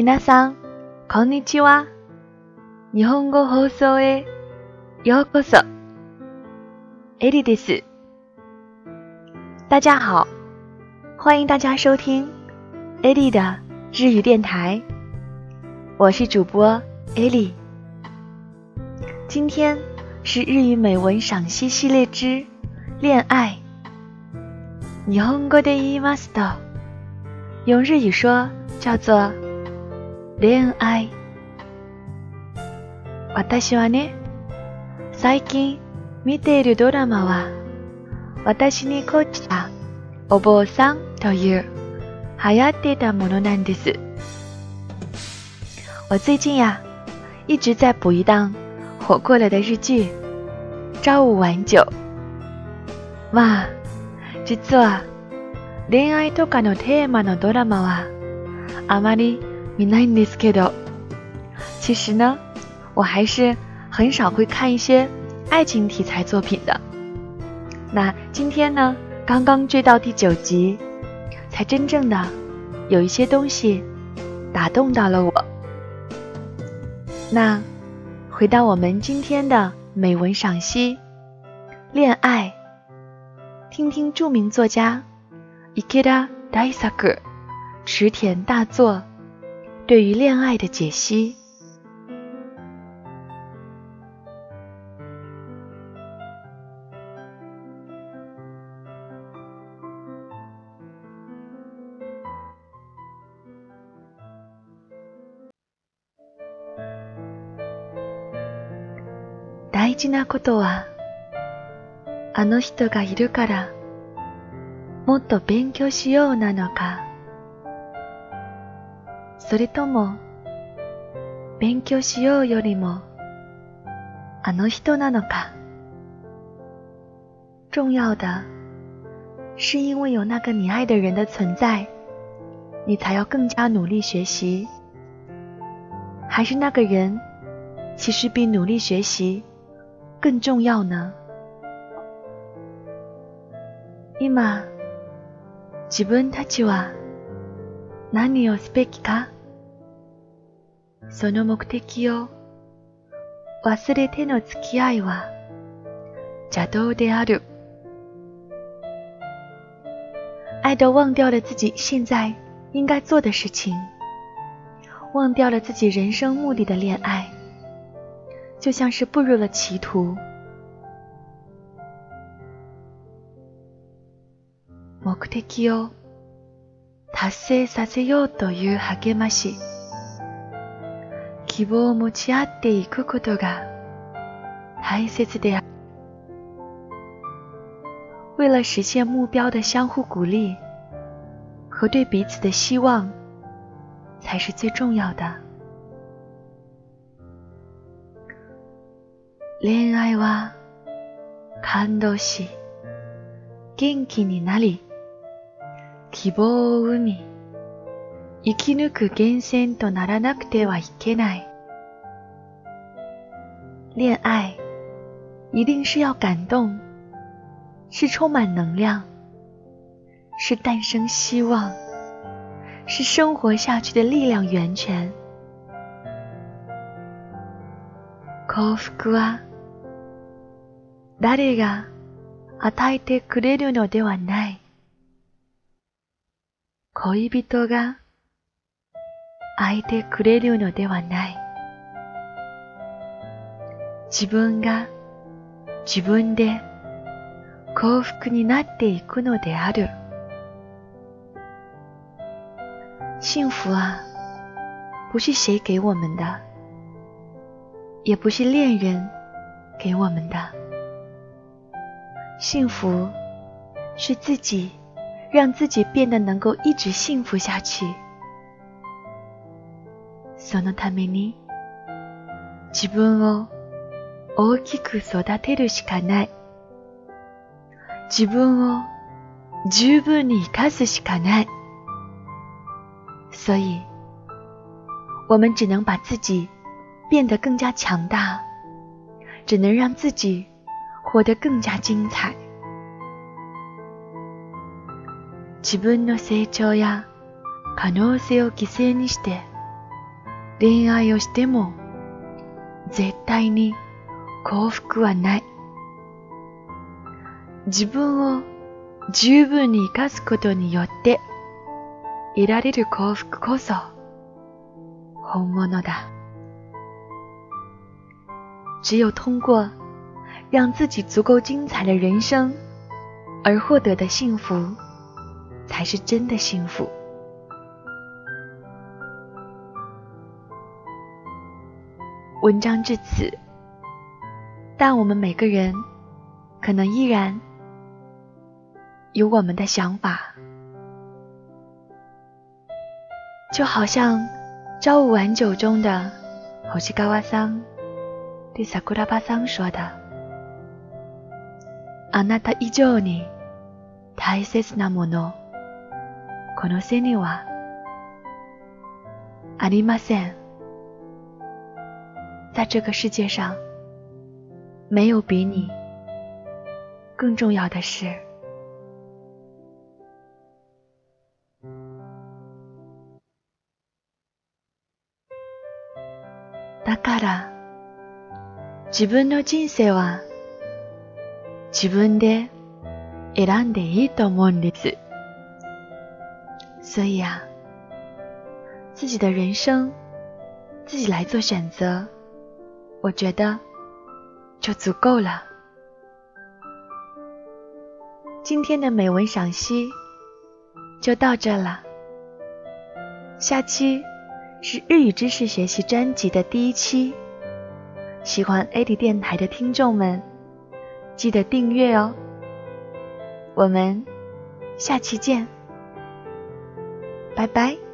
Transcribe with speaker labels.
Speaker 1: 皆さん、こんにちは。日本語放送へようこそ。エリです。大家好，欢迎大家收听艾莉的日语电台。我是主播艾莉。今天是日语美文赏析系列之恋爱。日本語で言いますと，用日语说叫做 恋愛。私はね、最近見ているドラマは、私にこっちたお坊さんという流行っていたものなんです。我最近呀，一直在补一档火过了的日剧《朝五晚九》。まあ。実は恋愛とかのテーマのドラマはあまり 見ないんですけど，其实呢，我还是很少会看一些爱情题材作品的。那今天呢，刚刚追到第九集，才真正的有一些东西打动到了我。那回到我们今天的美文赏析，恋爱。听听著名作家伊克达大作池田大作 对于恋爱的解析。大事なことは。あの人がいるからもっと勉強しようなのかそれとも勉強しようよりもあの人なのか？重要的是因为有那个你爱的人的存在，你才要更加努力学习，还是那个人其实比努力学习更重要呢？今、自分たちは何をすべきかその目的を忘れての付き合いは邪道である。爱都忘掉了自己现在应该做的事情，忘掉了自己人生目的的恋爱，就像是步入了歧途。目的を達成させようという励まし、希望を持ち合っていくことが大切である。为了实现目标的相互鼓励和对彼此的希望，才是最重要的。恋愛は感動し、元気になり、希望を生み、生き抜く源泉とならなくてはいけない。恋爱一定是要感动，是充满能量，是诞生希望，是生活下去的力量源泉。幸福は誰が与えてくれるのではない。恋人が愛いてくれるのではない。 自分が自分で幸福になっていくのである。幸福啊，不是谁给我们的，也不是恋人给我们的。幸福是自己。让自己变得能够一直幸福下去。そのために自分を大きく育てるしかない。自分を十分に生かすしかない。所以，我们只能把自己变得更加强大，只能让自己活得更加精彩。自分の成長や可能性を犠牲にして恋愛をしても絶対に幸福はない。自分を十分に生かすことによって得られる幸福こそ本物だ。只有通过让自己足够精彩的人生而获得的幸福，才是真的幸福。文章至此，但我们每个人可能依然有我们的想法，就好像《朝五晚九》中的后西高瓦桑对萨库拉巴桑说的：“あなた以上に大切なもの、この世にはありません。”在这个世界上， 没有比你更重要的事。だから、自分の人生は自分で選んでいいと思うんです。所以啊，自己的人生自己来做选择。我觉得 就足够了。今天的美文赏析就到这了。下期是日语知识学习专辑的第一期，喜欢 AD 电台的听众们记得订阅哦。我们下期见，拜拜。